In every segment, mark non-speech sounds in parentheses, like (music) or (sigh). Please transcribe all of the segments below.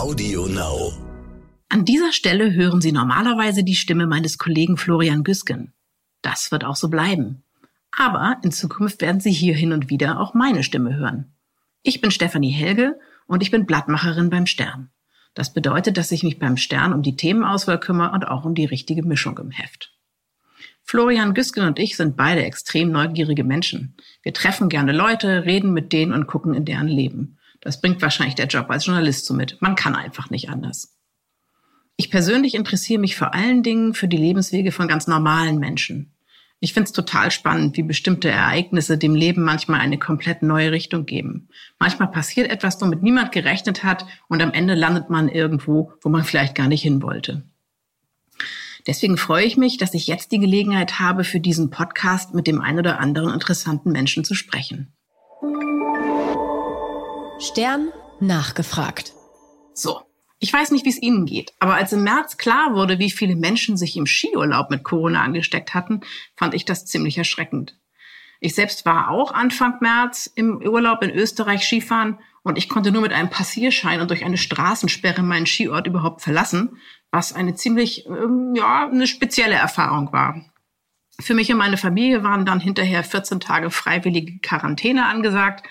Audio Now. An dieser Stelle hören Sie normalerweise die Stimme meines Kollegen Florian Güsken. Das wird auch so bleiben. Aber in Zukunft werden Sie hier hin und wieder auch meine Stimme hören. Ich bin Stefanie Helge und ich bin Blattmacherin beim Stern. Das bedeutet, dass ich mich beim Stern um die Themenauswahl kümmere und auch um die richtige Mischung im Heft. Florian Güsken und ich sind beide extrem neugierige Menschen. Wir treffen gerne Leute, reden mit denen und gucken in deren Leben. Das bringt wahrscheinlich der Job als Journalist so mit. Man kann einfach nicht anders. Ich persönlich interessiere mich vor allen Dingen für die Lebenswege von ganz normalen Menschen. Ich finde es total spannend, wie bestimmte Ereignisse dem Leben manchmal eine komplett neue Richtung geben. Manchmal passiert etwas, womit niemand gerechnet hat und am Ende landet man irgendwo, wo man vielleicht gar nicht hin wollte. Deswegen freue ich mich, dass ich jetzt die Gelegenheit habe, für diesen Podcast mit dem ein oder anderen interessanten Menschen zu sprechen. Stern nachgefragt. So, ich weiß nicht, wie es Ihnen geht, aber als im März klar wurde, wie viele Menschen sich im Skiurlaub mit Corona angesteckt hatten, fand ich das ziemlich erschreckend. Ich selbst war auch Anfang März im Urlaub in Österreich Skifahren und ich konnte nur mit einem Passierschein und durch eine Straßensperre meinen Skiort überhaupt verlassen, was eine ziemlich, ähm, ja, eine spezielle Erfahrung war. Für mich und meine Familie waren dann hinterher 14 Tage freiwillige Quarantäne angesagt.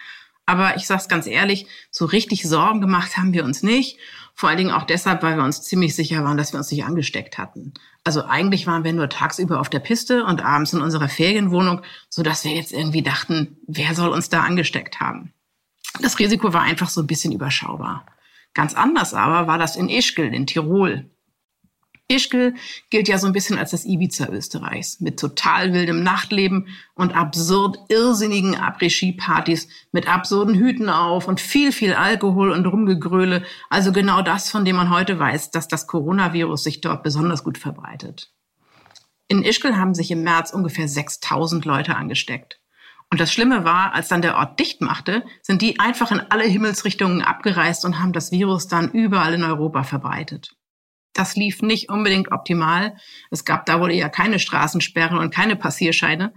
Aber ich sag's ganz ehrlich, so richtig Sorgen gemacht haben wir uns nicht. Vor allen Dingen auch deshalb, weil wir uns ziemlich sicher waren, dass wir uns nicht angesteckt hatten. Also eigentlich waren wir nur tagsüber auf der Piste und abends in unserer Ferienwohnung, so dass wir jetzt irgendwie dachten, wer soll uns da angesteckt haben? Das Risiko war einfach so ein bisschen überschaubar. Ganz anders aber war das in Ischgl in Tirol. Ischgl gilt ja so ein bisschen als das Ibiza Österreichs mit total wildem Nachtleben und absurd irrsinnigen Après-Ski-Partys mit absurden Hüten auf und viel, viel Alkohol und Rumgegröle. Also genau das, von dem man heute weiß, dass das Coronavirus sich dort besonders gut verbreitet. In Ischgl haben sich im März ungefähr 6000 Leute angesteckt. Und das Schlimme war, als dann der Ort dicht machte, sind die einfach in alle Himmelsrichtungen abgereist und haben das Virus dann überall in Europa verbreitet. Das lief nicht unbedingt optimal. Es gab da wohl eher keine Straßensperren und keine Passierscheine.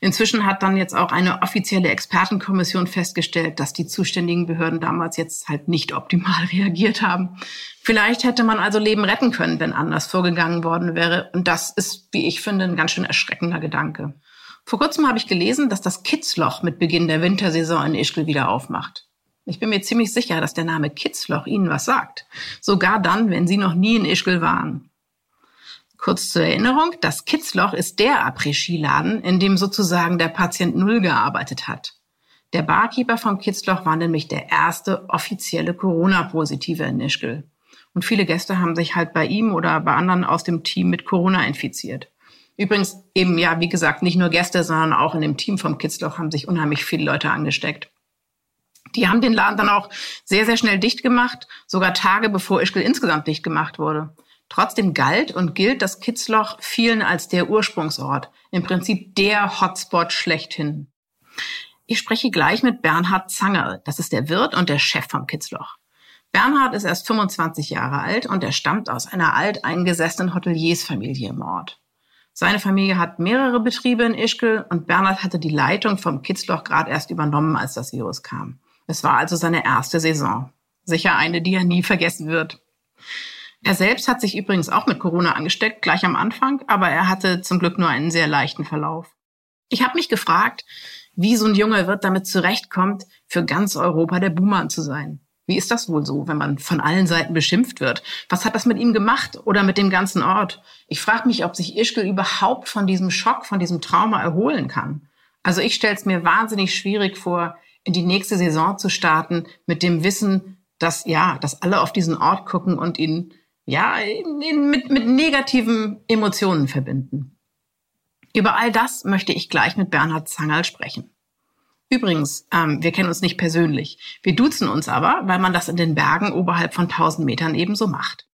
Inzwischen hat dann jetzt auch eine offizielle Expertenkommission festgestellt, dass die zuständigen Behörden damals jetzt halt nicht optimal (laughs) reagiert haben. Vielleicht hätte man also Leben retten können, wenn anders vorgegangen worden wäre. Und das ist, wie ich finde, ein ganz schön erschreckender Gedanke. Vor kurzem habe ich gelesen, dass das Kitzloch mit Beginn der Wintersaison in Ischgl wieder aufmacht. Ich bin mir ziemlich sicher, dass der Name Kitzloch Ihnen was sagt. Sogar dann, wenn Sie noch nie in Ischgl waren. Kurz zur Erinnerung, das Kitzloch ist der Après-Ski-Laden, in dem sozusagen der Patient Null gearbeitet hat. Der Barkeeper vom Kitzloch war nämlich der erste offizielle Corona-Positive in Ischgl. Und viele Gäste haben sich halt bei ihm oder bei anderen aus dem Team mit Corona infiziert. Übrigens eben, ja, wie gesagt, nicht nur Gäste, sondern auch in dem Team vom Kitzloch haben sich unheimlich viele Leute angesteckt. Die haben den Laden dann auch sehr, sehr schnell dicht gemacht, sogar Tage bevor Ischgl insgesamt dicht gemacht wurde. Trotzdem galt und gilt das Kitzloch vielen als der Ursprungsort, im Prinzip der Hotspot schlechthin. Ich spreche gleich mit Bernhard Zanger, das ist der Wirt und der Chef vom Kitzloch. Bernhard ist erst 25 Jahre alt und er stammt aus einer alteingesessenen Hoteliersfamilie im Ort. Seine Familie hat mehrere Betriebe in Ischgl und Bernhard hatte die Leitung vom Kitzloch gerade erst übernommen, als das Virus kam. Es war also seine erste Saison. Sicher eine, die er nie vergessen wird. Er selbst hat sich übrigens auch mit Corona angesteckt, gleich am Anfang, aber er hatte zum Glück nur einen sehr leichten Verlauf. Ich habe mich gefragt, wie so ein junger Wirt damit zurechtkommt, für ganz Europa der Buhmann zu sein. Wie ist das wohl so, wenn man von allen Seiten beschimpft wird? Was hat das mit ihm gemacht oder mit dem ganzen Ort? Ich frage mich, ob sich Ischgl überhaupt von diesem Schock, von diesem Trauma erholen kann. Also ich stelle es mir wahnsinnig schwierig vor, in die nächste Saison zu starten mit dem Wissen, dass ja, dass alle auf diesen Ort gucken und ihn ja ihn mit, mit negativen Emotionen verbinden. Über all das möchte ich gleich mit Bernhard Zangerl sprechen. Übrigens, ähm, wir kennen uns nicht persönlich. Wir duzen uns aber, weil man das in den Bergen oberhalb von 1000 Metern ebenso macht.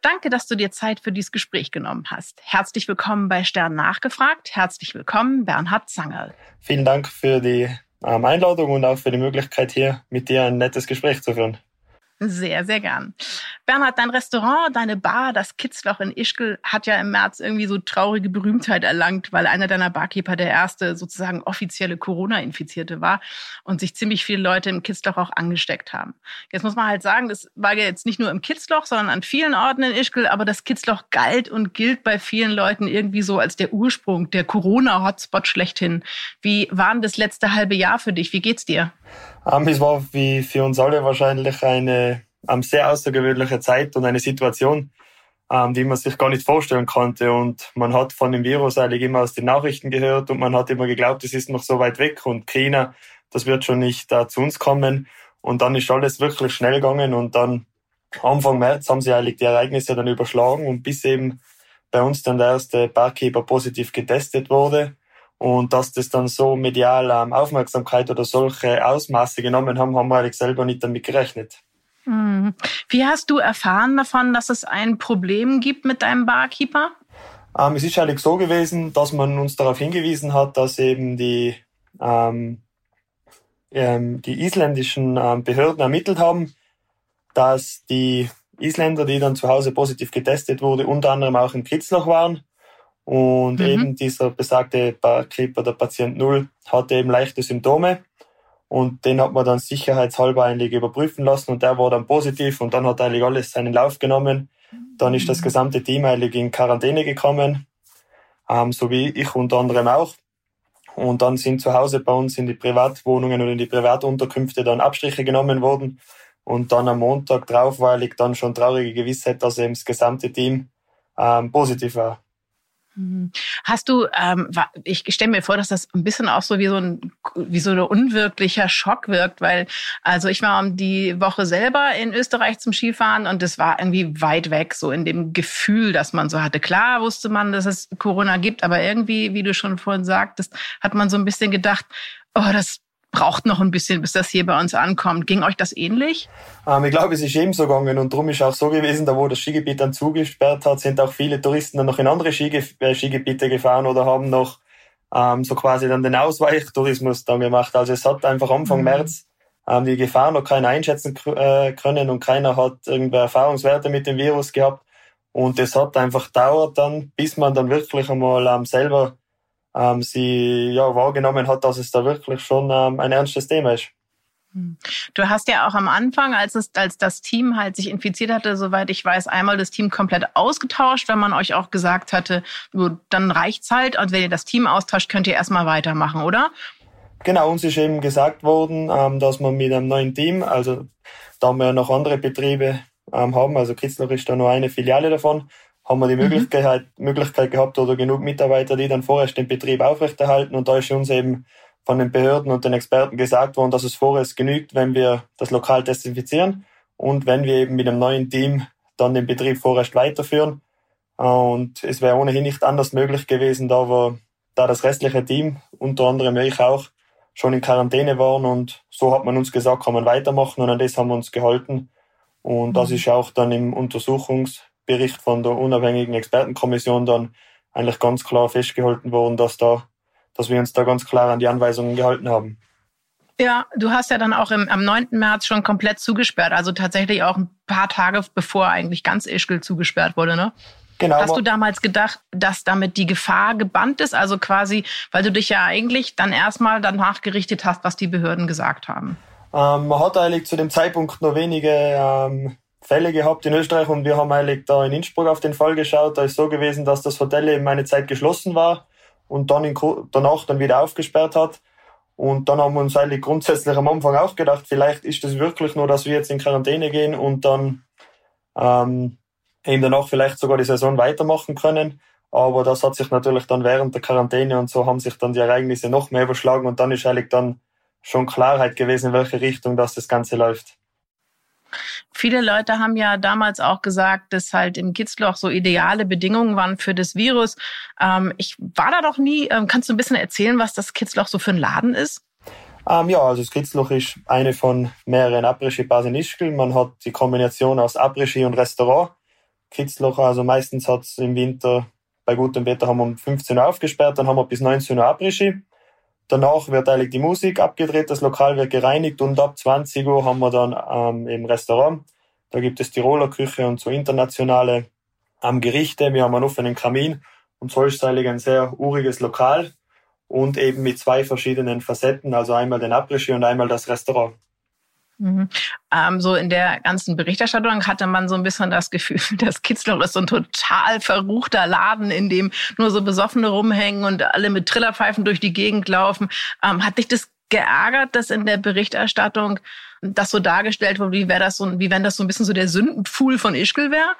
Danke, dass du dir Zeit für dieses Gespräch genommen hast. Herzlich willkommen bei Stern nachgefragt. Herzlich willkommen, Bernhard Zangerl. Vielen Dank für die ähm, Einladung und auch für die Möglichkeit, hier mit dir ein nettes Gespräch zu führen. Sehr, sehr gern. Bernhard, dein Restaurant, deine Bar, das Kitzloch in Ischgl, hat ja im März irgendwie so traurige Berühmtheit erlangt, weil einer deiner Barkeeper der erste sozusagen offizielle Corona-Infizierte war und sich ziemlich viele Leute im Kitzloch auch angesteckt haben. Jetzt muss man halt sagen, das war ja jetzt nicht nur im Kitzloch, sondern an vielen Orten in Ischgl, aber das Kitzloch galt und gilt bei vielen Leuten irgendwie so als der Ursprung, der Corona-Hotspot schlechthin. Wie war denn das letzte halbe Jahr für dich? Wie geht's dir? Ähm, es war wie für uns alle wahrscheinlich eine ähm, sehr außergewöhnliche Zeit und eine Situation, ähm, die man sich gar nicht vorstellen konnte. Und man hat von dem Virus eigentlich immer aus den Nachrichten gehört und man hat immer geglaubt, es ist noch so weit weg und China, das wird schon nicht äh, zu uns kommen. Und dann ist alles wirklich schnell gegangen und dann Anfang März haben sie eigentlich die Ereignisse dann überschlagen und bis eben bei uns dann der erste Barkeeper positiv getestet wurde und dass das dann so medial ähm, Aufmerksamkeit oder solche Ausmaße genommen haben, haben wir eigentlich selber nicht damit gerechnet. Hm. Wie hast du erfahren davon, dass es ein Problem gibt mit deinem Barkeeper? Ähm, es ist eigentlich so gewesen, dass man uns darauf hingewiesen hat, dass eben die, ähm, ähm, die isländischen ähm, Behörden ermittelt haben, dass die Isländer, die dann zu Hause positiv getestet wurde, unter anderem auch im Kitzloch waren und mhm. eben dieser besagte Barkeeper, der Patient Null, hatte eben leichte Symptome. Und den hat man dann sicherheitshalber eigentlich überprüfen lassen und der war dann positiv und dann hat eigentlich alles seinen Lauf genommen. Dann ist das mhm. gesamte Team eigentlich in Quarantäne gekommen, ähm, so wie ich unter anderem auch. Und dann sind zu Hause bei uns in die Privatwohnungen oder in die Privatunterkünfte dann Abstriche genommen worden. Und dann am Montag drauf war eigentlich dann schon traurige Gewissheit, dass eben das gesamte Team ähm, positiv war. Mhm. Hast du, ähm, ich stelle mir vor, dass das ein bisschen auch so wie so ein wie so ein unwirklicher Schock wirkt, weil also ich war um die Woche selber in Österreich zum Skifahren und es war irgendwie weit weg, so in dem Gefühl, dass man so hatte. Klar wusste man, dass es Corona gibt, aber irgendwie, wie du schon vorhin sagtest, hat man so ein bisschen gedacht, oh, das braucht noch ein bisschen, bis das hier bei uns ankommt. Ging euch das ähnlich? Ähm, ich glaube, es ist ebenso gegangen und darum ist auch so gewesen, da wo das Skigebiet dann zugesperrt hat, sind auch viele Touristen dann noch in andere Skige äh, Skigebiete gefahren oder haben noch ähm, so quasi dann den Ausweichtourismus dann gemacht. Also es hat einfach Anfang mhm. März ähm, die Gefahr noch keiner einschätzen äh, können und keiner hat irgendwelche Erfahrungswerte mit dem Virus gehabt. Und es hat einfach dauert dann, bis man dann wirklich einmal ähm, selber ähm, sie ja, wahrgenommen hat, dass es da wirklich schon ähm, ein ernstes Thema ist. Hm. Du hast ja auch am Anfang, als, es, als das Team halt sich infiziert hatte, soweit ich weiß, einmal das Team komplett ausgetauscht, weil man euch auch gesagt hatte, dann reicht's halt und wenn ihr das Team austauscht, könnt ihr erstmal weitermachen, oder? Genau, uns ist eben gesagt worden, ähm, dass man mit einem neuen Team, also da wir noch andere Betriebe ähm, haben, also Kitzler ist da nur eine Filiale davon, haben wir die mhm. Möglichkeit, Möglichkeit gehabt oder genug Mitarbeiter, die dann vorerst den Betrieb aufrechterhalten. Und da ist uns eben von den Behörden und den Experten gesagt worden, dass es vorerst genügt, wenn wir das Lokal desinfizieren und wenn wir eben mit einem neuen Team dann den Betrieb vorerst weiterführen. Und es wäre ohnehin nicht anders möglich gewesen, da wir, da das restliche Team, unter anderem ich auch, schon in Quarantäne waren und so hat man uns gesagt, kann man weitermachen und an das haben wir uns gehalten. Und das mhm. ist auch dann im Untersuchungs- Bericht von der unabhängigen Expertenkommission dann eigentlich ganz klar festgehalten worden, dass da, dass wir uns da ganz klar an die Anweisungen gehalten haben. Ja, du hast ja dann auch im, am 9. März schon komplett zugesperrt, also tatsächlich auch ein paar Tage bevor eigentlich ganz Ischgl zugesperrt wurde, ne? Genau. Hast du damals gedacht, dass damit die Gefahr gebannt ist? Also quasi, weil du dich ja eigentlich dann erstmal danach gerichtet hast, was die Behörden gesagt haben. Ähm, man hat eigentlich zu dem Zeitpunkt nur wenige ähm, Fälle gehabt in Österreich und wir haben eigentlich da in Innsbruck auf den Fall geschaut. Da ist so gewesen, dass das Hotel eben eine Zeit geschlossen war und dann in, danach dann wieder aufgesperrt hat. Und dann haben wir uns eigentlich grundsätzlich am Anfang auch gedacht, vielleicht ist es wirklich nur, dass wir jetzt in Quarantäne gehen und dann ähm, eben danach vielleicht sogar die Saison weitermachen können. Aber das hat sich natürlich dann während der Quarantäne und so haben sich dann die Ereignisse noch mehr überschlagen und dann ist eigentlich dann schon Klarheit gewesen, in welche Richtung das das Ganze läuft. Viele Leute haben ja damals auch gesagt, dass halt im Kitzloch so ideale Bedingungen waren für das Virus. Ähm, ich war da doch nie. Ähm, kannst du ein bisschen erzählen, was das Kitzloch so für ein Laden ist? Ähm, ja, also das Kitzloch ist eine von mehreren Après-Ski-Bars in Ischgl. Man hat die Kombination aus Après-Ski und Restaurant. Kitzloch, also meistens hat es im Winter bei gutem Wetter haben wir um 15 Uhr aufgesperrt, dann haben wir bis 19 Uhr Après-Ski. Danach wird eigentlich die Musik abgedreht, das Lokal wird gereinigt und ab 20 Uhr haben wir dann ähm, im Restaurant. Da gibt es Tiroler Küche und so internationale ähm, Gerichte. Wir haben einen offenen Kamin und so ist eigentlich ein sehr uriges Lokal und eben mit zwei verschiedenen Facetten, also einmal den Après-Ski und einmal das Restaurant. Mhm. Ähm, so in der ganzen Berichterstattung hatte man so ein bisschen das Gefühl, (laughs) dass Kitzloch ist so ein total verruchter Laden, in dem nur so Besoffene rumhängen und alle mit Trillerpfeifen durch die Gegend laufen. Ähm, hat dich das geärgert, dass in der Berichterstattung das so dargestellt wurde, wie wäre das so, wie wenn das so ein bisschen so der Sündenpfuhl von Ischgl wäre?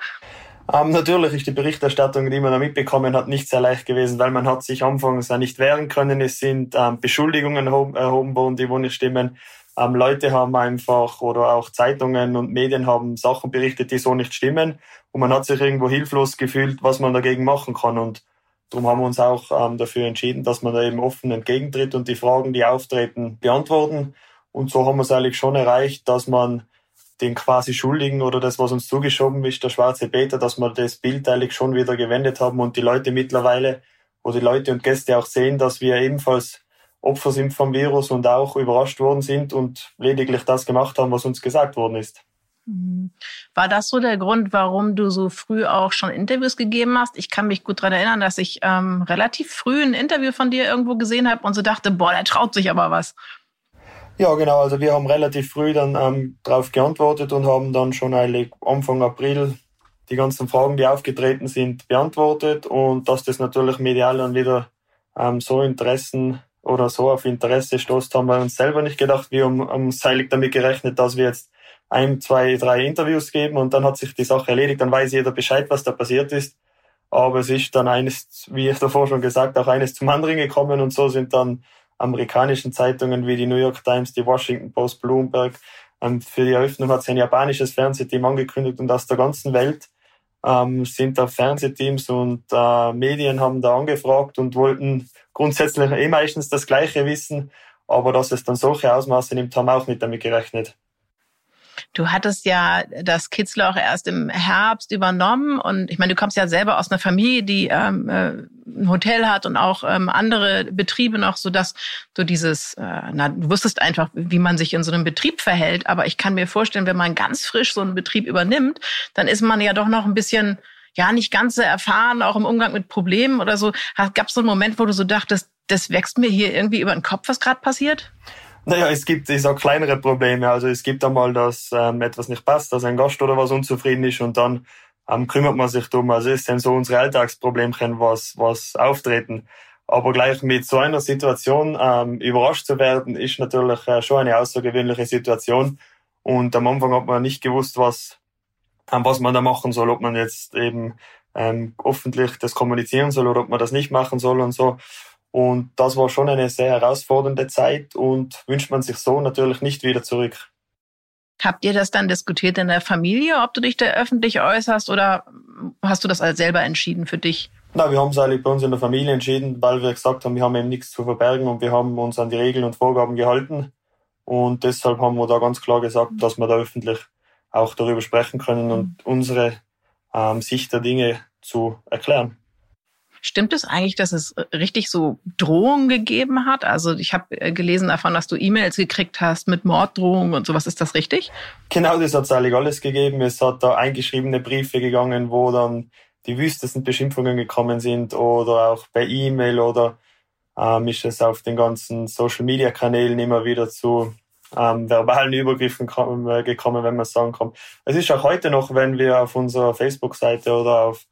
Ähm, natürlich ist die Berichterstattung, die man da mitbekommen hat, nicht sehr leicht gewesen, weil man hat sich anfangs auch nicht wehren können. Es sind ähm, Beschuldigungen erhoben worden, die wo nicht stimmen. Ähm, Leute haben einfach oder auch Zeitungen und Medien haben Sachen berichtet, die so nicht stimmen. Und man hat sich irgendwo hilflos gefühlt, was man dagegen machen kann. Und darum haben wir uns auch ähm, dafür entschieden, dass man da eben offen entgegentritt und die Fragen, die auftreten, beantworten. Und so haben wir es eigentlich schon erreicht, dass man den quasi Schuldigen oder das, was uns zugeschoben ist, der schwarze Peter, dass wir das Bild eigentlich schon wieder gewendet haben und die Leute mittlerweile, wo die Leute und Gäste auch sehen, dass wir ebenfalls Opfer sind vom Virus und auch überrascht worden sind und lediglich das gemacht haben, was uns gesagt worden ist. Mhm. War das so der Grund, warum du so früh auch schon Interviews gegeben hast? Ich kann mich gut daran erinnern, dass ich ähm, relativ früh ein Interview von dir irgendwo gesehen habe und so dachte, boah, der traut sich aber was. Ja, genau. Also wir haben relativ früh dann ähm, darauf geantwortet und haben dann schon eigentlich Anfang April die ganzen Fragen, die aufgetreten sind, beantwortet und dass das natürlich medial dann wieder ähm, so Interessen oder so auf Interesse stoßt, haben wir uns selber nicht gedacht. Wir haben, haben seilig damit gerechnet, dass wir jetzt ein, zwei, drei Interviews geben und dann hat sich die Sache erledigt. Dann weiß jeder Bescheid, was da passiert ist. Aber es ist dann eines, wie ich davor schon gesagt, auch eines zum anderen gekommen und so sind dann amerikanischen Zeitungen wie die New York Times, die Washington Post, Bloomberg. Und für die Eröffnung hat sie ein japanisches Fernsehteam angekündigt und aus der ganzen Welt ähm, sind da Fernsehteams und äh, Medien haben da angefragt und wollten grundsätzlich eh meistens das Gleiche wissen. Aber dass es dann solche Ausmaße nimmt, haben auch nicht damit gerechnet. Du hattest ja das Kitzler auch erst im Herbst übernommen und ich meine, du kommst ja selber aus einer Familie, die ähm, äh, ein Hotel hat und auch ähm, andere Betriebe noch, so dass du dieses, äh, na, du wusstest einfach, wie man sich in so einem Betrieb verhält. Aber ich kann mir vorstellen, wenn man ganz frisch so einen Betrieb übernimmt, dann ist man ja doch noch ein bisschen ja nicht ganz so erfahren, auch im Umgang mit Problemen oder so. Gab es so einen Moment, wo du so dachtest, das wächst mir hier irgendwie über den Kopf, was gerade passiert? Naja, es gibt, ich sag, kleinere Probleme. Also es gibt einmal, dass ähm, etwas nicht passt, dass ein Gast oder was unzufrieden ist und dann ähm, kümmert man sich drum. Also es sind so unsere Alltagsproblemchen, was, was auftreten. Aber gleich mit so einer Situation ähm, überrascht zu werden, ist natürlich äh, schon eine außergewöhnliche Situation. Und am Anfang hat man nicht gewusst, was, ähm, was man da machen soll, ob man jetzt eben ähm, öffentlich das kommunizieren soll oder ob man das nicht machen soll und so. Und das war schon eine sehr herausfordernde Zeit und wünscht man sich so natürlich nicht wieder zurück. Habt ihr das dann diskutiert in der Familie, ob du dich da öffentlich äußerst oder hast du das als selber entschieden für dich? Na, wir haben es eigentlich bei uns in der Familie entschieden, weil wir gesagt haben, wir haben eben nichts zu verbergen und wir haben uns an die Regeln und Vorgaben gehalten. Und deshalb haben wir da ganz klar gesagt, dass wir da öffentlich auch darüber sprechen können und unsere ähm, Sicht der Dinge zu erklären. Stimmt es eigentlich, dass es richtig so Drohungen gegeben hat? Also ich habe äh, gelesen davon, dass du E-Mails gekriegt hast mit Morddrohungen und sowas. Ist das richtig? Genau, das hat es eigentlich alles gegeben. Es hat da eingeschriebene Briefe gegangen, wo dann die wüstesten Beschimpfungen gekommen sind oder auch per E-Mail oder ähm, ist es auf den ganzen Social-Media-Kanälen immer wieder zu ähm, verbalen Übergriffen äh, gekommen, wenn man sagen kann. Es ist auch heute noch, wenn wir auf unserer Facebook-Seite oder auf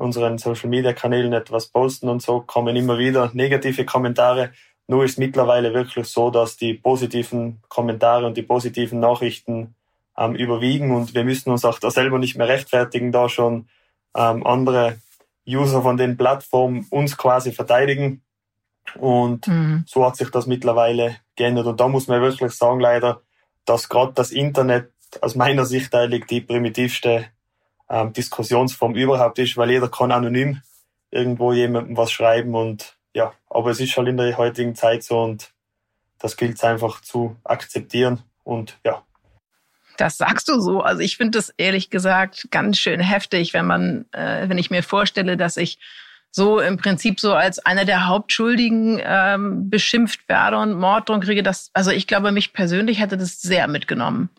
unseren Social Media Kanälen etwas posten und so kommen immer wieder negative Kommentare. Nur ist mittlerweile wirklich so, dass die positiven Kommentare und die positiven Nachrichten ähm, überwiegen und wir müssen uns auch da selber nicht mehr rechtfertigen, da schon ähm, andere User von den Plattformen uns quasi verteidigen. Und mhm. so hat sich das mittlerweile geändert. Und da muss man wirklich sagen, leider, dass gerade das Internet aus meiner Sicht eigentlich die primitivste ähm, Diskussionsform überhaupt ist, weil jeder kann anonym irgendwo jemandem was schreiben und ja, aber es ist halt in der heutigen Zeit so und das gilt es einfach zu akzeptieren und ja. Das sagst du so. Also ich finde das ehrlich gesagt ganz schön heftig, wenn man, äh, wenn ich mir vorstelle, dass ich so im Prinzip so als einer der Hauptschuldigen ähm, beschimpft werde und Morddrohungen kriege. Das, also ich glaube, mich persönlich hätte das sehr mitgenommen.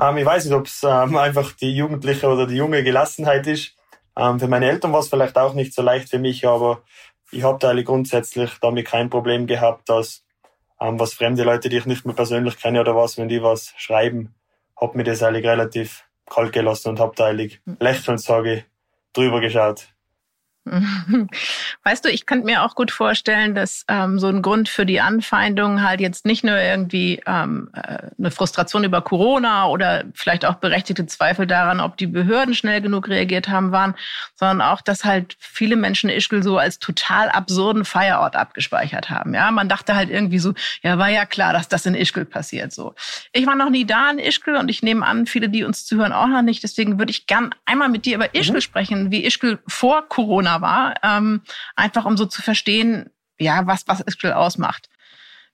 Ähm, ich weiß nicht, ob es ähm, (laughs) einfach die jugendliche oder die junge Gelassenheit ist. Ähm, für meine Eltern war es vielleicht auch nicht so leicht für mich, aber ich habe da eigentlich grundsätzlich damit kein Problem gehabt, dass ähm, was fremde Leute, die ich nicht mehr persönlich kenne oder was, wenn die was schreiben, hab mir das eigentlich relativ kalt gelassen und hab da eigentlich hm. lächelnd, sage ich, drüber geschaut. (laughs) Weißt du, ich könnte mir auch gut vorstellen, dass ähm, so ein Grund für die Anfeindung halt jetzt nicht nur irgendwie ähm, äh, eine Frustration über Corona oder vielleicht auch berechtigte Zweifel daran, ob die Behörden schnell genug reagiert haben, waren, sondern auch, dass halt viele Menschen Ischgl so als total absurden Feierort abgespeichert haben. Ja, man dachte halt irgendwie so, ja, war ja klar, dass das in Ischgl passiert. So, ich war noch nie da in Ischgl und ich nehme an, viele, die uns zuhören, auch noch nicht. Deswegen würde ich gern einmal mit dir über Ischgl mhm. sprechen, wie Ischgl vor Corona war, ähm, einfach um so zu verstehen, ja, was, was Ischgl ausmacht.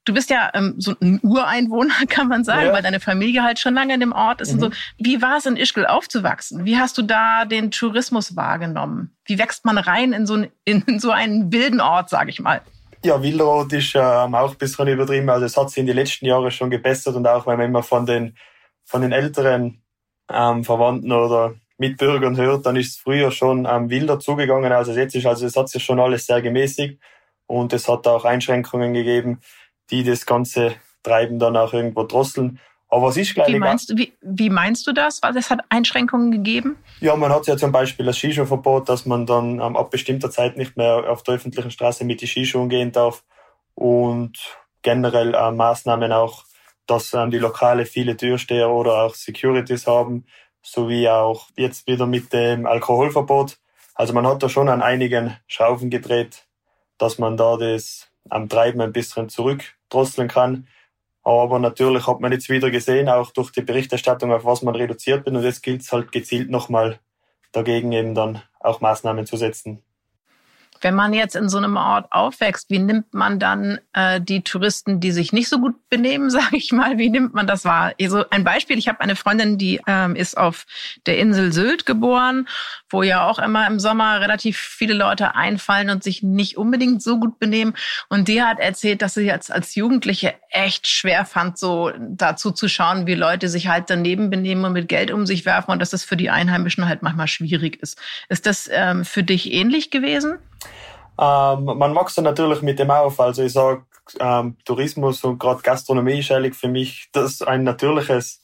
Du bist ja ähm, so ein Ureinwohner, (laughs) kann man sagen, ja. weil deine Familie halt schon lange in dem Ort ist. Mhm. Und so. Wie war es in Ischgl aufzuwachsen? Wie hast du da den Tourismus wahrgenommen? Wie wächst man rein in so, ein, in (laughs) so einen wilden Ort, sage ich mal? Ja, wilder Ort ist ähm, auch ein bisschen übertrieben. Also es hat sich in den letzten Jahren schon gebessert und auch wenn man immer von den, von den älteren ähm, Verwandten oder Mitbürgern hört, dann ist es früher schon ähm, wilder zugegangen, als es jetzt ist. Also es hat sich schon alles sehr gemäßigt und es hat auch Einschränkungen gegeben, die das ganze Treiben dann auch irgendwo drosseln. Aber was ist gleich wie meinst, du, wie, wie meinst du das? Was es hat Einschränkungen gegeben? Ja, man hat ja zum Beispiel das Skischuhverbot, dass man dann ähm, ab bestimmter Zeit nicht mehr auf der öffentlichen Straße mit den Skischuhen gehen darf und generell äh, Maßnahmen auch, dass ähm, die Lokale viele Türsteher oder auch Securities haben, sowie auch jetzt wieder mit dem Alkoholverbot. Also man hat da schon an einigen Schrauben gedreht, dass man da das am Treiben ein bisschen zurückdrosseln kann. Aber natürlich hat man jetzt wieder gesehen, auch durch die Berichterstattung, auf was man reduziert wird. Und jetzt gilt es halt gezielt nochmal dagegen eben dann auch Maßnahmen zu setzen. Wenn man jetzt in so einem Ort aufwächst, wie nimmt man dann äh, die Touristen, die sich nicht so gut benehmen, (laughs) sage ich mal, wie nimmt man das wahr? Also ein Beispiel, ich habe eine Freundin, die ähm, ist auf der Insel Sylt geboren, wo ja auch immer im Sommer relativ viele Leute einfallen und sich nicht unbedingt so gut benehmen. Und die hat erzählt, dass sie jetzt als Jugendliche echt schwer fand, so dazu zu schauen, wie Leute sich halt daneben benehmen und mit Geld um sich werfen und dass das für die Einheimischen halt manchmal schwierig ist. Ist das ähm, für dich ähnlich gewesen? Ähm, man wächst natürlich mit dem auf. Also ich sage, ähm, Tourismus und gerade Gastronomie ist eigentlich für mich das ein natürliches,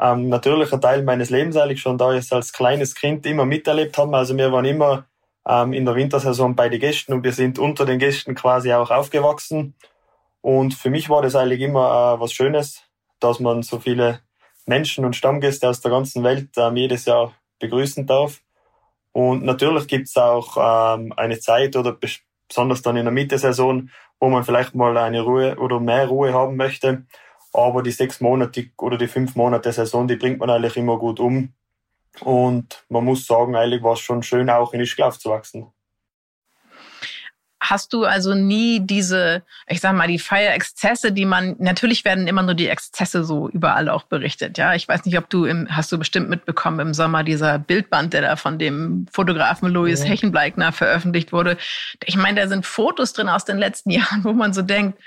ähm, natürlicher Teil meines Lebens eigentlich schon, da ich es als kleines Kind immer miterlebt habe. Also wir waren immer ähm, in der Wintersaison bei den Gästen und wir sind unter den Gästen quasi auch aufgewachsen. Und für mich war das eigentlich immer äh, was Schönes, dass man so viele Menschen und Stammgäste aus der ganzen Welt ähm, jedes Jahr begrüßen darf. Und natürlich gibt's auch ähm, eine Zeit oder besonders dann in der Mitte-Saison, wo man vielleicht mal eine Ruhe oder mehr Ruhe haben möchte. Aber die sechs Monate oder die fünf Monate Saison, die bringt man eigentlich immer gut um. Und man muss sagen, eigentlich war es schon schön, auch in Ischgl aufzuwachsen hast du also nie diese, ich sag mal, die Feierexzesse, die man, natürlich werden immer nur die Exzesse so überall auch berichtet. Ja, ich weiß nicht, ob du im, hast du bestimmt mitbekommen im Sommer dieser Bildband, der da von dem Fotografen Louis ja. Hechenbleikner veröffentlicht wurde. Ich meine, da sind Fotos drin aus den letzten (laughs) Jahren, wo man so denkt,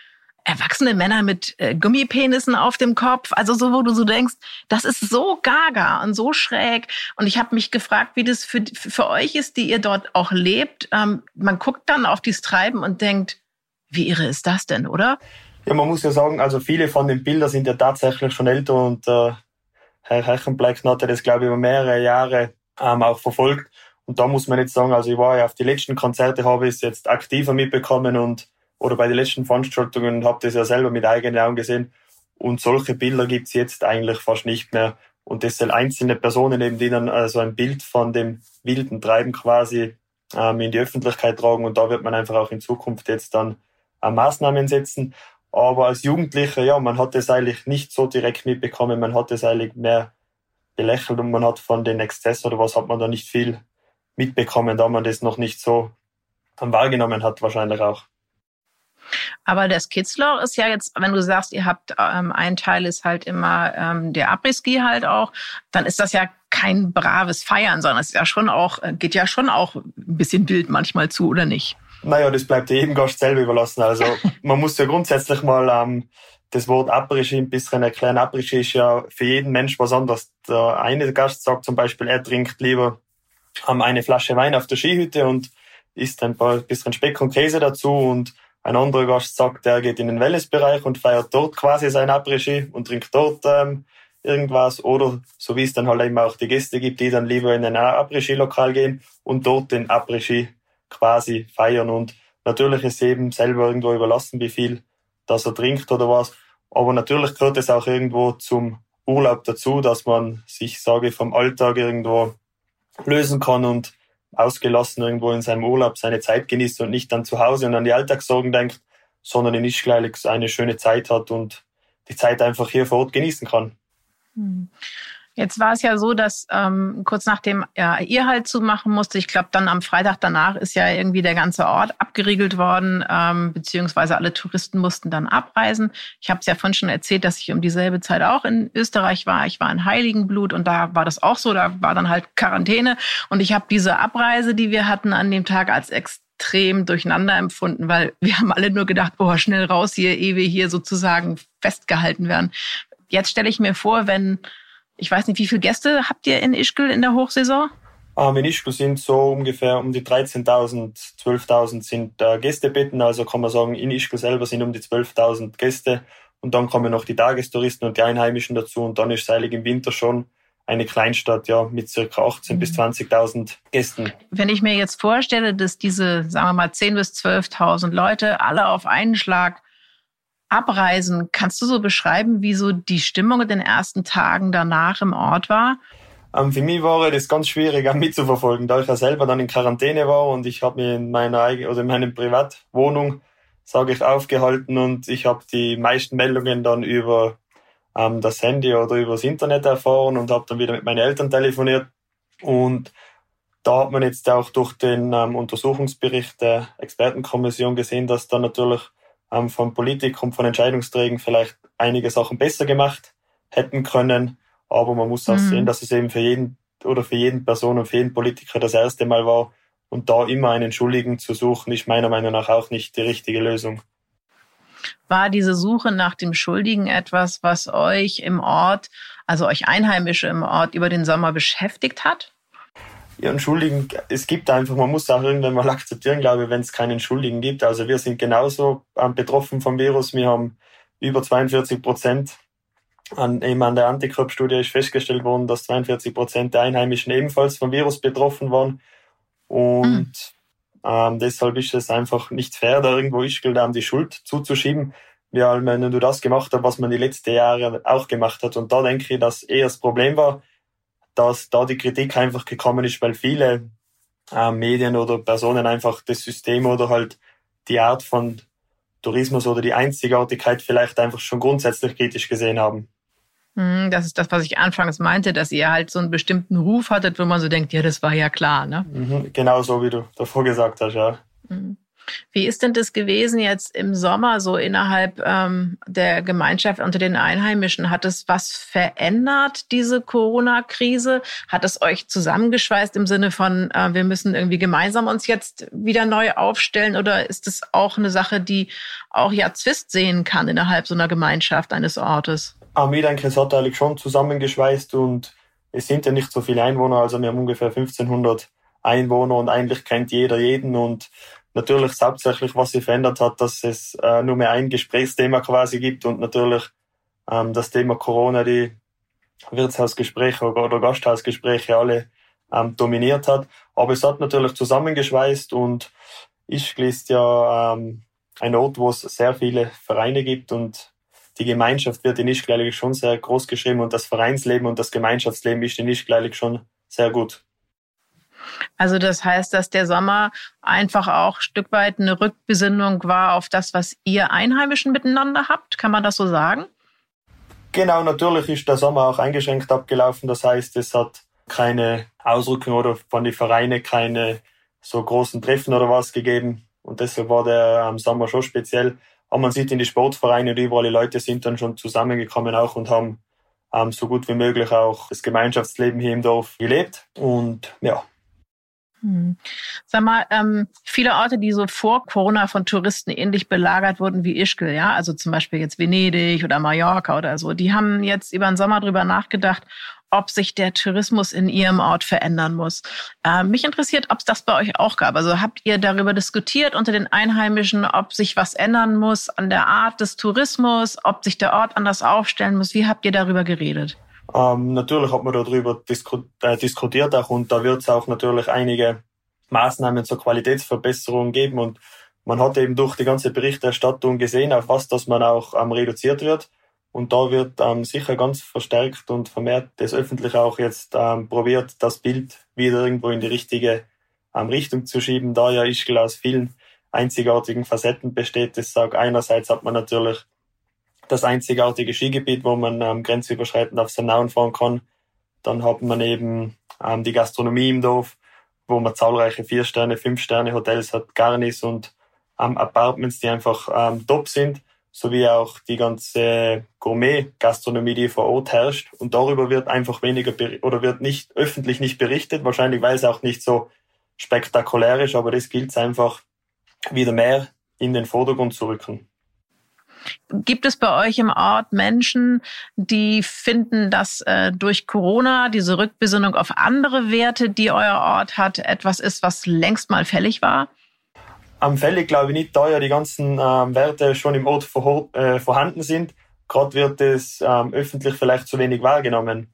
erwachsene Männer mit äh, Gummipenissen auf dem Kopf. Also so, wo du so denkst, das ist so gaga und so schräg. Und ich habe mich gefragt, wie das für, für euch ist, die ihr dort auch lebt. Ähm, man guckt dann auf dieses Treiben und denkt, wie irre ist das denn, oder? Ja, man muss ja sagen, also viele von den Bildern sind ja tatsächlich schon älter und äh, Herr Hechenbleck hatte das, glaube ich, über mehrere Jahre ähm, auch verfolgt. Und da muss man jetzt sagen, also ich war ja auf die letzten Konzerte, habe ich es jetzt aktiver mitbekommen und oder bei den letzten Veranstaltungen habe das ja selber mit eigenen Augen gesehen. Und solche Bilder gibt's jetzt eigentlich fast nicht mehr. Und das sind einzelne Personen eben, die dann also ein Bild von dem wilden Treiben quasi ähm, in die Öffentlichkeit tragen. Und da wird man einfach auch in Zukunft jetzt dann äh, Maßnahmen setzen. Aber als Jugendlicher, ja, man hat das eigentlich nicht so direkt mitbekommen. Man hat das eigentlich mehr belächelt und man hat von den Exzessen oder was hat man da nicht viel mitbekommen, da man das noch nicht so wahrgenommen hat wahrscheinlich auch. Aber das Kitzloch ist ja jetzt, wenn du sagst, ihr habt ähm, ein Teil ist halt immer ähm, der Après-Ski halt auch, dann ist das ja kein braves Feiern, sondern es ist ja schon auch, äh, geht ja schon auch ein bisschen wild manchmal zu, oder nicht? Naja, das bleibt jedem Gast selber überlassen. Also (laughs) man muss ja grundsätzlich mal ähm, das Wort Après-Ski ein bisschen erklären. Après-Ski ist ja für jeden Mensch was anderes. Der eine Gast sagt zum Beispiel, er trinkt lieber eine Flasche Wein auf der Skihütte und isst ein paar bisschen Speck und Käse dazu und ein anderer Gast sagt, er geht in den Wellnessbereich und feiert dort quasi sein Après-Ski und trinkt dort ähm, irgendwas oder so wie es dann halt eben auch die Gäste gibt, die dann lieber in ein Après-Ski-Lokal gehen und dort den Après-Ski quasi feiern und natürlich ist eben selber irgendwo überlassen, wie viel dass er trinkt oder was. Aber natürlich gehört es auch irgendwo zum Urlaub dazu, dass man sich, sage ich, vom Alltag irgendwo lösen kann und ausgelassen irgendwo in seinem Urlaub seine Zeit genießt und nicht dann zu Hause und an die Alltagssorgen denkt, sondern in Ischgleichs eine schöne Zeit hat und die Zeit einfach hier vor Ort genießen kann. Hm. Jetzt war es ja so, dass ähm, kurz nachdem ja, ihr halt zumachen musste, ich glaube dann am Freitag danach ist ja irgendwie der ganze Ort abgeriegelt worden, ähm, beziehungsweise alle Touristen mussten dann abreisen. Ich habe es ja vorhin schon erzählt, dass ich um dieselbe Zeit auch in Österreich war. Ich war in Heiligenblut und da war das auch so, da war dann halt Quarantäne und ich habe diese Abreise, die wir hatten an dem Tag als extrem durcheinander empfunden, weil (laughs) wir haben alle nur gedacht, oh, schnell raus hier, ehe wir hier sozusagen festgehalten werden. Jetzt stelle ich mir vor, wenn ich weiß nicht, wie viele Gäste habt ihr in Ischgl in der Hochsaison? Ähm, in Ischgl sind so ungefähr um die 13.000, 12.000 sind äh, Gästebetten. Also kann man sagen, in Ischgl selber sind um die 12.000 Gäste. Und dann kommen noch die Tagestouristen und die Einheimischen dazu. Und dann ist Seilig im Winter schon eine Kleinstadt, ja, mit circa 18.000 mhm. bis 20.000 Gästen. Wenn ich mir jetzt vorstelle, dass diese, sagen wir mal, 10.000 bis 12.000 Leute alle auf einen Schlag Abreisen, kannst du so beschreiben, wie so die Stimmung in den ersten Tagen danach im Ort war? Ähm, für mich war das ganz schwierig mitzuverfolgen, da ich ja selber dann in Quarantäne war und ich habe mich in meiner eigenen oder in meiner Privatwohnung, sage ich, aufgehalten und ich habe die meisten Meldungen dann über ähm, das Handy oder übers Internet erfahren und habe dann wieder mit meinen Eltern telefoniert und da hat man jetzt auch durch den ähm, Untersuchungsbericht der Expertenkommission gesehen, dass da natürlich ähm, von Politik und von Entscheidungsträgern vielleicht einige Sachen besser gemacht hätten können. Aber man muss auch mhm. sehen, dass es eben für jeden oder für jeden Person und für jeden Politiker das erste Mal war. Und da immer einen Schuldigen zu suchen, ist meiner Meinung nach auch nicht die richtige Lösung. War diese Suche nach dem Schuldigen etwas, was euch im Ort, also euch Einheimische im Ort über den Sommer beschäftigt hat? Ja, einen Schuldigen, es gibt einfach, man muss auch irgendwann mal akzeptieren, glaube ich, wenn es keinen Schuldigen gibt. Also wir sind genauso ähm, betroffen vom Virus. Wir haben über 42 Prozent an, eben an der Antikörperstudie ist festgestellt worden, dass 42 Prozent der Einheimischen ebenfalls vom Virus betroffen waren. Und mhm. ähm, deshalb ist es einfach nicht fair, da irgendwo Ischgl die Schuld zuzuschieben. Wir, wenn du das gemacht hast, was man die letzten Jahre auch gemacht hat. Und da denke ich, dass eher das Problem war, dass da die Kritik einfach gekommen ist, weil viele äh, Medien oder Personen einfach das System oder halt die Art von Tourismus oder die Einzigartigkeit vielleicht einfach schon grundsätzlich kritisch gesehen haben. Mhm, das ist das, was ich anfangs meinte, dass ihr halt so einen bestimmten Ruf hattet, wo man so denkt, ja, das war ja klar, ne? Mhm, genau so, wie du davor gesagt hast, ja. Mhm. Wie ist denn das gewesen jetzt im Sommer so innerhalb ähm, der Gemeinschaft unter den Einheimischen? Hat es was verändert, diese Corona-Krise? Hat es euch zusammengeschweißt im Sinne von, äh, wir müssen irgendwie gemeinsam uns jetzt wieder neu aufstellen? Oder ist es auch eine Sache, die auch ja Zwist sehen kann innerhalb so einer Gemeinschaft eines Ortes? Ich denke, es hat eigentlich schon zusammengeschweißt und es sind ja nicht so viele Einwohner, also wir haben ungefähr 1500 Einwohner und eigentlich kennt jeder jeden und natürlich hauptsächlich, was sich verändert hat, dass es äh, nur mehr ein Gesprächsthema quasi gibt und natürlich ähm, das Thema Corona die Wirtshausgespräche oder Gasthausgespräche alle ähm, dominiert hat. Aber es hat natürlich zusammengeschweißt und Ischgl ist ja ähm, ein Ort, wo es sehr viele Vereine gibt und die Gemeinschaft wird in Ischgl schon sehr groß geschrieben und das Vereinsleben und das Gemeinschaftsleben ist in Ischgl schon sehr gut. Also das heißt, dass der Sommer einfach auch ein Stück weit eine Rückbesinnung war auf das, was ihr Einheimischen miteinander habt. Kann man das so sagen? Genau, natürlich ist der Sommer auch eingeschränkt abgelaufen. Das heißt, es hat keine Ausrückung oder von den Vereinen keine so großen Treffen oder was gegeben. Und deshalb war der am Sommer schon speziell. Aber man sieht in die Sportvereine und überall die Leute sind dann schon zusammengekommen auch und haben so gut wie möglich auch das Gemeinschaftsleben hier im Dorf gelebt. Und ja, Hm. Sag mal, ähm, viele Orte, die so vor Corona von Touristen ähnlich belagert wurden wie Ischgl, ja, also zum Beispiel jetzt Venedig oder Mallorca oder so, die haben jetzt über den Sommer drüber nachgedacht, ob sich der Tourismus in ihrem Ort verändern muss. Äh, mich interessiert, ob es das bei euch auch gab. Also habt ihr darüber diskutiert unter den Einheimischen, ob sich was ändern muss an der Art des Tourismus, ob sich der Ort anders aufstellen muss? Wie habt ihr darüber geredet? Ähm, natürlich hat man darüber disku äh, diskutiert auch und da wird es auch natürlich einige Maßnahmen zur Qualitätsverbesserung geben und man hat eben durch die ganze Berichterstattung gesehen, auf was das man auch ähm, reduziert wird. Und da wird ähm, sicher ganz verstärkt und vermehrt das öffentlich auch jetzt ähm, probiert, das Bild wieder irgendwo in die richtige ähm, Richtung zu schieben, da ja Ischgl aus vielen einzigartigen Facetten besteht. Das sagt, einerseits hat man natürlich das einzigartige Skigebiet, wo man ähm, grenzüberschreitend auf Sanauen fahren kann. Dann hat man eben ähm, die Gastronomie im Dorf, wo man zahlreiche Vier-Sterne, Fünf-Sterne-Hotels hat, Garnis und ähm, Apartments, die einfach ähm, top sind, sowie auch die ganze Gourmet-Gastronomie, die vor Ort herrscht. Und darüber wird einfach weniger oder wird nicht öffentlich nicht berichtet, wahrscheinlich weil es auch nicht so spektakulär ist, aber das gilt einfach wieder mehr in den Vordergrund zu rücken. Gibt es bei euch im Ort Menschen, die finden, dass äh, durch Corona diese Rückbesinnung auf andere Werte, die euer Ort hat, etwas ist, was längst mal fällig war? Am fällig glaube ich nicht, da ja die ganzen ähm, Werte schon im Ort äh, vorhanden sind. Gerade wird es ähm, öffentlich vielleicht zu wenig wahrgenommen.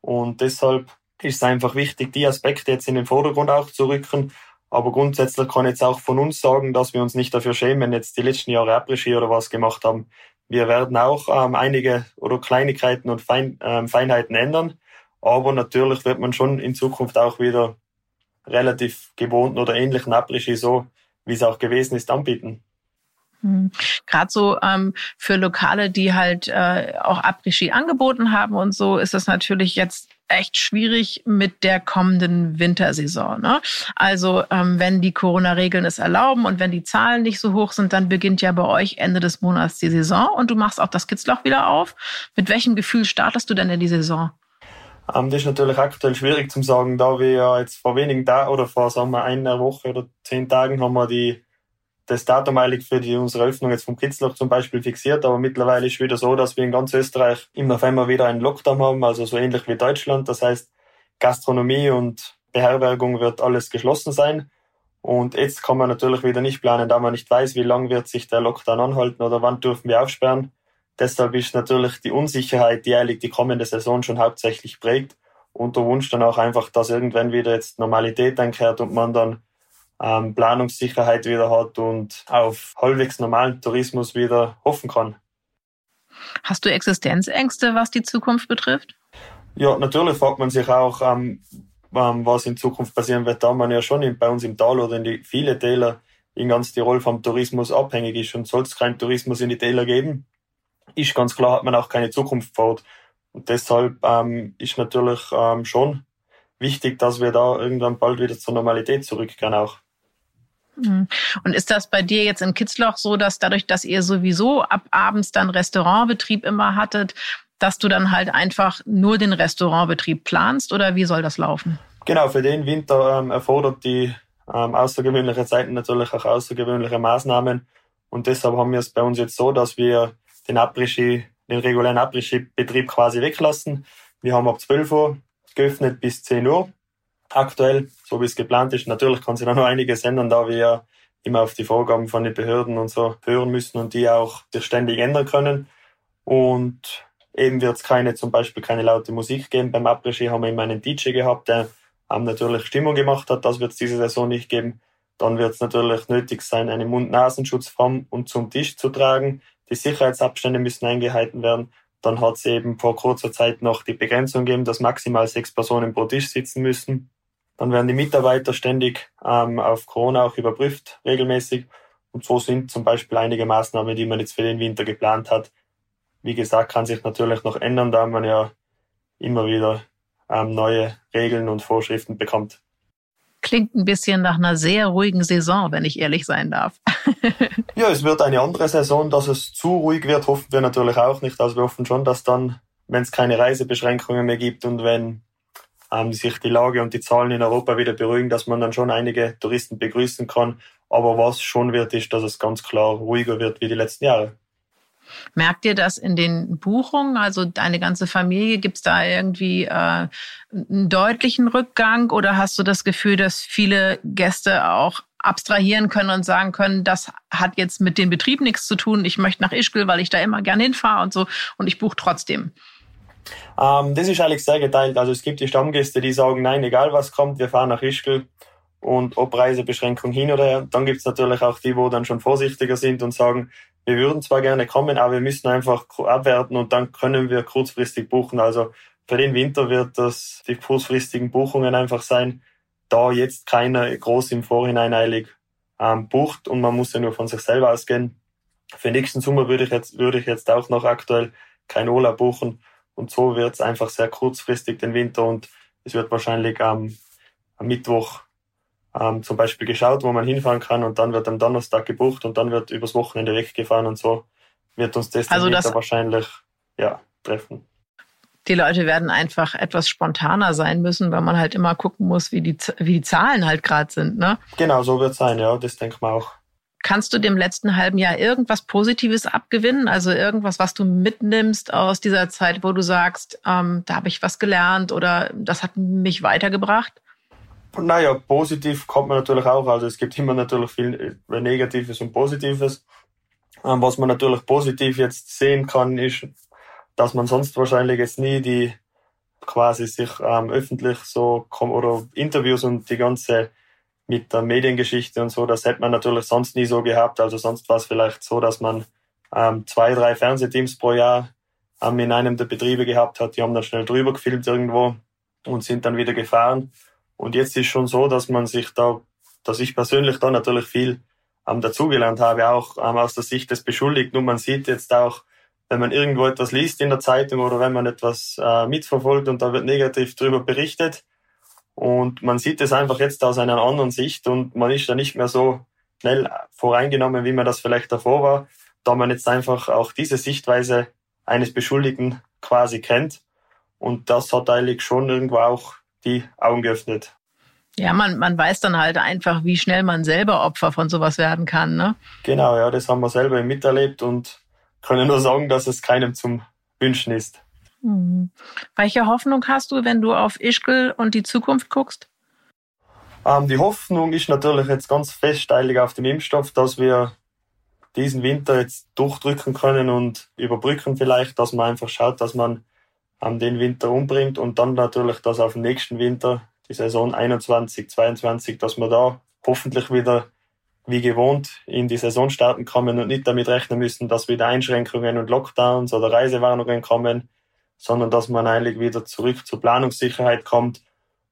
Und deshalb ist es einfach wichtig, die Aspekte jetzt in den Vordergrund auch zu rücken aber grundsätzlich kann ich jetzt auch von uns sagen, dass wir uns nicht dafür schämen, jetzt die letzten Jahre Après-Ski oder was gemacht haben. Wir werden auch ähm, einige oder Kleinigkeiten und Fein, ähm, Feinheiten ändern. Aber natürlich wird man schon in Zukunft auch wieder relativ gewohnten oder ähnlichen Après-Ski so, wie es auch gewesen ist, anbieten. Hm. Gerade so ähm, für Lokale, die halt äh, auch Après-Ski angeboten haben und so, ist es natürlich jetzt echt schwierig mit der kommenden Wintersaison. Ne? Also ähm, wenn die Corona-Regeln es erlauben und wenn die Zahlen nicht so hoch sind, dann beginnt ja bei euch Ende des Monats die Saison und du machst auch das Kitzloch wieder auf. Mit welchem Gefühl startest du denn in die Saison? Ähm, das ist natürlich aktuell schwierig zu sagen, da wir ja jetzt vor wenigen Tagen oder vor sagen wir, einer Woche oder zehn Tagen haben wir die das Datum eigentlich für die, unsere Öffnung jetzt vom Kitzloch zum Beispiel fixiert, aber mittlerweile ist wieder so, dass wir in ganz Österreich im November wieder einen Lockdown haben, also so ähnlich wie Deutschland. Das heißt, Gastronomie und Beherbergung wird alles geschlossen sein. Und jetzt kann man natürlich wieder nicht planen, da man nicht weiß, wie lang wird sich der Lockdown anhalten oder wann dürfen wir aufsperren. Deshalb ist natürlich die Unsicherheit, die eigentlich die kommende Saison schon hauptsächlich prägt. Und der Wunsch dann auch einfach, dass irgendwann wieder jetzt Normalität einkehrt und man dann ähm, Planungssicherheit wieder hat und auf halbwegs normalen Tourismus wieder hoffen kann. Hast du Existenzängste, was die Zukunft betrifft? Ja, natürlich fragt man sich auch, ähm, ähm, was in Zukunft passieren wird, da man ja schon in, bei uns im Tal oder in die viele Täler in ganz Tirol vom Tourismus abhängig ist und soll es keinen Tourismus in die Täler geben, ist ganz klar, hat man auch keine Zukunft fort. Und deshalb ähm, ist natürlich ähm, schon wichtig, dass wir da irgendwann bald wieder zur Normalität zurückkehren auch. Mhm. Und ist das bei dir jetzt in Kitzloch so, dass dadurch, dass ihr sowieso ab abends dann Restaurantbetrieb immer hattet, dass du dann halt einfach nur den Restaurantbetrieb planst oder wie soll das laufen? Genau, für den Winter ähm, erfordert die ähm, außergewöhnliche Zeiten natürlich auch außergewöhnliche Maßnahmen. Und deshalb haben wir es bei uns jetzt so, dass wir den Après-Ski, den regulären Après-Ski-Betrieb quasi weglassen. Wir haben ab 12 Uhr geöffnet bis 10 Uhr aktuell, so wie es geplant ist. Natürlich kann sich da (laughs) noch einiges ändern, da wir ja immer auf die Vorgaben von den Behörden und so hören müssen und die auch sich ständig ändern können. Und eben wird es keine, zum Beispiel keine laute Musik geben. Beim Après-Ski haben wir immer einen DJ gehabt, der natürlich Stimmung gemacht hat. Das wird es diese Saison nicht geben. Dann wird es natürlich nötig sein, einen Mund-Nasenschutz vom und zum Tisch zu tragen. Die Sicherheitsabstände müssen eingehalten werden. Dann hat es eben vor kurzer Zeit noch die Begrenzung gegeben, dass maximal sechs Personen pro Tisch sitzen müssen. Dann werden die Mitarbeiter ständig ähm, auf Corona auch überprüft, regelmäßig. Und so sind zum Beispiel einige Maßnahmen, die man jetzt für den Winter geplant hat. Wie gesagt, kann sich natürlich noch ändern, da man ja immer wieder ähm, neue Regeln und Vorschriften bekommt. Klingt ein bisschen nach einer sehr ruhigen Saison, wenn ich ehrlich sein darf. (laughs) ja, es wird eine andere Saison. Dass es zu ruhig wird, hoffen wir natürlich auch nicht. Also wir hoffen schon, dass dann, wenn es keine Reisebeschränkungen mehr gibt und wenn ähm, sich die Lage und die Zahlen in Europa wieder beruhigen, dass man dann schon einige Touristen begrüßen kann. Aber was schon wird, ist, dass es ganz klar ruhiger wird wie die letzten Jahre. Merkt ihr das in den Buchungen? Also deine ganze Familie, gibt es da irgendwie äh, einen deutlichen Rückgang oder hast du das Gefühl, dass viele Gäste auch abstrahieren können und sagen können, das hat jetzt mit dem Betrieb nichts zu tun, ich möchte nach Ischgl, weil ich da immer gern hinfahre und so und ich buche trotzdem? Ähm, das ist eigentlich sehr geteilt. Also es gibt die Stammgäste, die sagen, nein, egal was kommt, wir fahren nach Ischgl und ob Reisebeschränkung hin oder her. Dann gibt es natürlich auch die, wo dann schon vorsichtiger sind und sagen, wir würden zwar gerne kommen, aber wir müssen einfach abwerten und dann können wir kurzfristig buchen. Also für den Winter wird das die kurzfristigen Buchungen einfach sein, da jetzt keiner groß im Vorhinein eilig ähm, bucht und man muss ja nur von sich selber ausgehen. Für nächsten Sommer würde ich jetzt, würde ich jetzt auch noch aktuell kein Urlaub buchen und so wird es einfach sehr kurzfristig den Winter und es wird wahrscheinlich ähm, am Mittwoch ähm, zum Beispiel geschaut, wo man hinfahren kann und dann wird am Donnerstag gebucht und dann wird übers Wochenende weggefahren und so wird uns das also das wahrscheinlich ja, treffen. Die Leute werden einfach etwas spontaner sein müssen, weil man halt immer gucken muss, wie die, wie die Zahlen halt gerade sind. Ne? Genau, so wird es sein, ja, das denke ich mal auch. Kannst du dem letzten halben Jahr irgendwas Positives abgewinnen? Also irgendwas, was du mitnimmst aus dieser Zeit, wo du sagst, ähm, da habe ich was gelernt oder das hat mich weitergebracht? Naja, positiv kommt man natürlich auch. Also es gibt immer natürlich viel äh, Negatives und Positives. Ähm, was man natürlich positiv jetzt sehen kann, ist, dass man sonst wahrscheinlich jetzt nie die quasi sich ähm, öffentlich so oder Interviews und die ganze mit der Mediengeschichte und so, das hätte man natürlich sonst nie so gehabt. Also sonst war es vielleicht so, dass man ähm, zwei, drei Fernsehteams pro Jahr ähm, in einem der Betriebe gehabt hat. Die haben dann schnell drüber gefilmt irgendwo und sind dann wieder gefahren. Und jetzt ist schon so, dass man sich da, dass ich persönlich da natürlich viel ähm, dazugelernt habe, auch ähm, aus der Sicht des Beschuldigten. Und man sieht jetzt auch, wenn man irgendwo etwas liest in der Zeitung oder wenn man etwas äh, mitverfolgt und da wird negativ drüber berichtet. Und man sieht es einfach jetzt aus einer anderen Sicht und man ist da nicht mehr so schnell voreingenommen, wie man das vielleicht davor war, da man jetzt einfach auch diese Sichtweise eines Beschuldigten quasi kennt. Und das hat eigentlich schon irgendwo auch die Augen geöffnet. Ja, man, man weiß dann halt einfach, wie schnell man selber Opfer von sowas werden kann, ne? Genau, ja, das haben wir selber miterlebt und können nur sagen, dass es keinem zum Wünschen ist. Mhm. Welche Hoffnung hast du, wenn du auf Ischgl und die Zukunft guckst? Ähm, die Hoffnung ist natürlich jetzt ganz feststeilig auf dem Impfstoff, dass wir diesen Winter jetzt durchdrücken können und überbrücken vielleicht, dass man einfach schaut, dass man ähm, den Winter umbringt und dann natürlich, dass auf den nächsten Winter, die Saison 21, 22, dass wir da hoffentlich wieder wie gewohnt in die Saison starten kommen und nicht damit rechnen müssen, dass wieder Einschränkungen und Lockdowns oder Reisewarnungen kommen, sondern dass man eigentlich wieder zurück zur Planungssicherheit kommt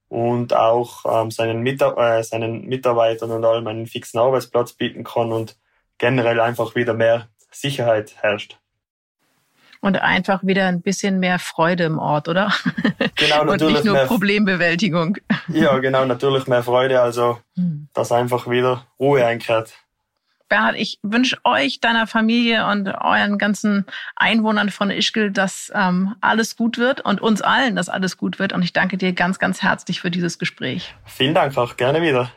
und auch ähm, seinen, Mitar äh, seinen Mitarbeitern und allem einen fixen Arbeitsplatz bieten kann und generell einfach wieder mehr Sicherheit herrscht. Und einfach wieder ein bisschen mehr Freude im Ort, oder? Genau, (laughs) natürlich. und nicht nur mehr, Problembewältigung. Ja, genau, natürlich mehr Freude, also hm. dass einfach wieder Ruhe einkehrt. Bernhard, ich wünsche euch, deiner Familie und euren ganzen Einwohnern von Ischgl, dass ähm, alles gut wird und uns allen, dass alles gut wird. Und ich danke dir ganz, ganz herzlich für dieses Gespräch. Vielen Dank auch, gerne wieder.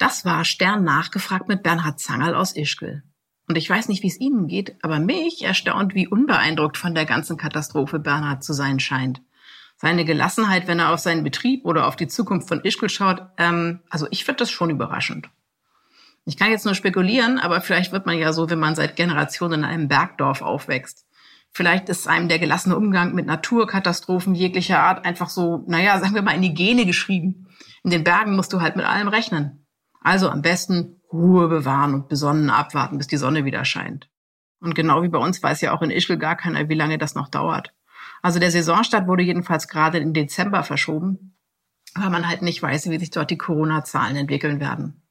Das war Stern nachgefragt mit Bernhard Zangerl aus Ischgl. Und ich weiß nicht, wie es Ihnen geht, aber mich erstaunt, wie unbeeindruckt von der ganzen Katastrophe Bernhard zu sein scheint seine Gelassenheit, wenn er auf seinen Betrieb oder auf die Zukunft von Ischgl schaut, ähm, also ich finde das schon überraschend. Ich kann jetzt nur spekulieren, aber vielleicht wird man ja so, wenn man seit Generationen in einem Bergdorf aufwächst. Vielleicht ist einem der gelassene Umgang mit Naturkatastrophen jeglicher Art einfach so, naja, sagen wir mal, in die Gene geschrieben. In den Bergen musst du halt mit allem rechnen. Also am besten Ruhe bewahren und besonnen abwarten, bis die Sonne wieder scheint. Und genau wie bei uns weiß ja auch in Ischgl gar keiner, wie lange das noch dauert. Also der Saisonstart wurde jedenfalls gerade im Dezember verschoben, weil man halt nicht weiß, wie sich dort die Corona-Zahlen entwickeln werden.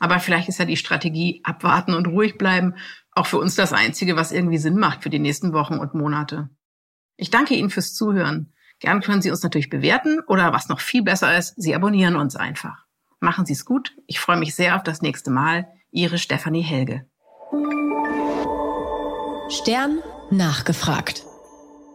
Aber vielleicht ist ja die Strategie abwarten und ruhig bleiben auch für uns das Einzige, was irgendwie Sinn macht für die nächsten Wochen und Monate. Ich danke Ihnen fürs Zuhören. Gern können Sie uns natürlich bewerten oder was noch viel besser ist, Sie abonnieren uns einfach. Machen Sie es gut. Ich freue mich sehr auf das nächste Mal. Ihre Stefanie Helge. Stern nachgefragt.